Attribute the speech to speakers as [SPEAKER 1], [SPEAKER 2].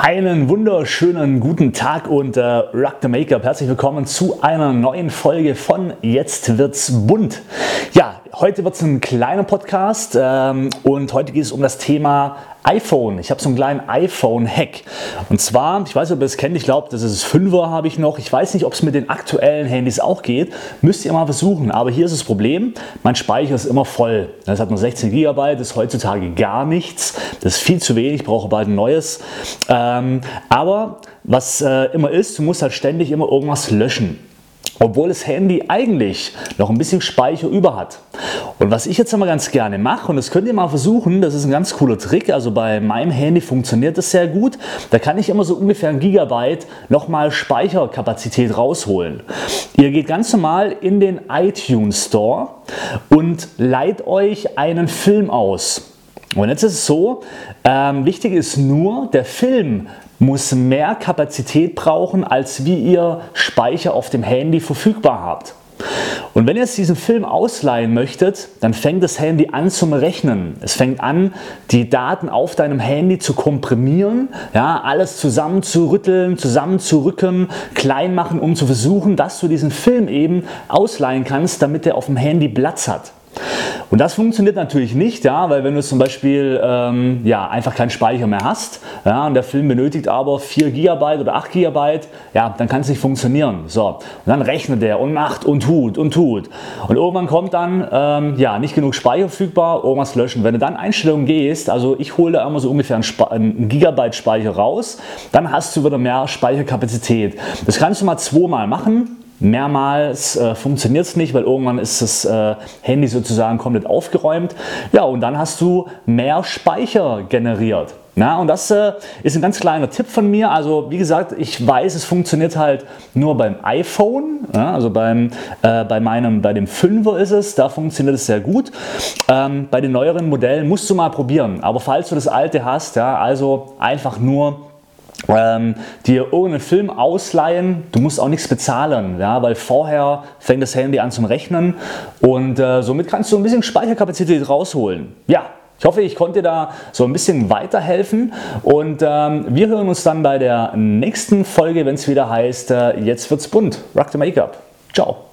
[SPEAKER 1] Einen wunderschönen guten Tag und äh, Rock the Make-up. Herzlich willkommen zu einer neuen Folge von Jetzt wird's bunt. Ja, Heute wird es ein kleiner Podcast ähm, und heute geht es um das Thema iPhone. Ich habe so einen kleinen iPhone-Hack. Und zwar, ich weiß nicht, ob ihr es kennt, ich glaube, das ist das 5er habe ich noch. Ich weiß nicht, ob es mit den aktuellen Handys auch geht. Müsst ihr mal versuchen. Aber hier ist das Problem, mein Speicher ist immer voll. Das hat nur 16 GB, das ist heutzutage gar nichts. Das ist viel zu wenig, ich brauche bald ein neues. Ähm, aber was äh, immer ist, du musst halt ständig immer irgendwas löschen obwohl das Handy eigentlich noch ein bisschen Speicher über hat. Und was ich jetzt immer ganz gerne mache, und das könnt ihr mal versuchen, das ist ein ganz cooler Trick, also bei meinem Handy funktioniert das sehr gut, da kann ich immer so ungefähr ein Gigabyte nochmal Speicherkapazität rausholen. Ihr geht ganz normal in den iTunes Store und leiht euch einen Film aus. Und jetzt ist es so, ähm, wichtig ist nur, der Film muss mehr Kapazität brauchen, als wie ihr Speicher auf dem Handy verfügbar habt. Und wenn ihr jetzt diesen Film ausleihen möchtet, dann fängt das Handy an zum Rechnen. Es fängt an, die Daten auf deinem Handy zu komprimieren, ja, alles zusammenzurütteln, zusammenzurücken, klein machen, um zu versuchen, dass du diesen Film eben ausleihen kannst, damit er auf dem Handy Platz hat. Und das funktioniert natürlich nicht, ja, weil wenn du zum Beispiel ähm, ja, einfach keinen Speicher mehr hast ja, und der Film benötigt aber 4 GB oder 8 GB, ja, dann kann es nicht funktionieren. So, und dann rechnet der und macht und tut und tut. Und irgendwann kommt dann ähm, ja, nicht genug Speicher verfügbar, irgendwas löschen. Wenn du dann Einstellungen gehst, also ich hole da immer so ungefähr einen, einen Gigabyte Speicher raus, dann hast du wieder mehr Speicherkapazität. Das kannst du mal zweimal machen mehrmals äh, funktioniert es nicht, weil irgendwann ist das äh, Handy sozusagen komplett aufgeräumt. Ja, und dann hast du mehr Speicher generiert. Na, und das äh, ist ein ganz kleiner Tipp von mir. Also wie gesagt, ich weiß, es funktioniert halt nur beim iPhone. Ja, also beim, äh, bei meinem, bei dem 5er ist es, da funktioniert es sehr gut. Ähm, bei den neueren Modellen musst du mal probieren. Aber falls du das alte hast, ja, also einfach nur ähm, dir irgendeinen Film ausleihen, du musst auch nichts bezahlen, ja, weil vorher fängt das Handy an zum Rechnen und äh, somit kannst du ein bisschen Speicherkapazität rausholen. Ja, ich hoffe, ich konnte da so ein bisschen weiterhelfen und ähm, wir hören uns dann bei der nächsten Folge, wenn es wieder heißt, äh, jetzt wird's bunt. Rock the Make-up. Ciao.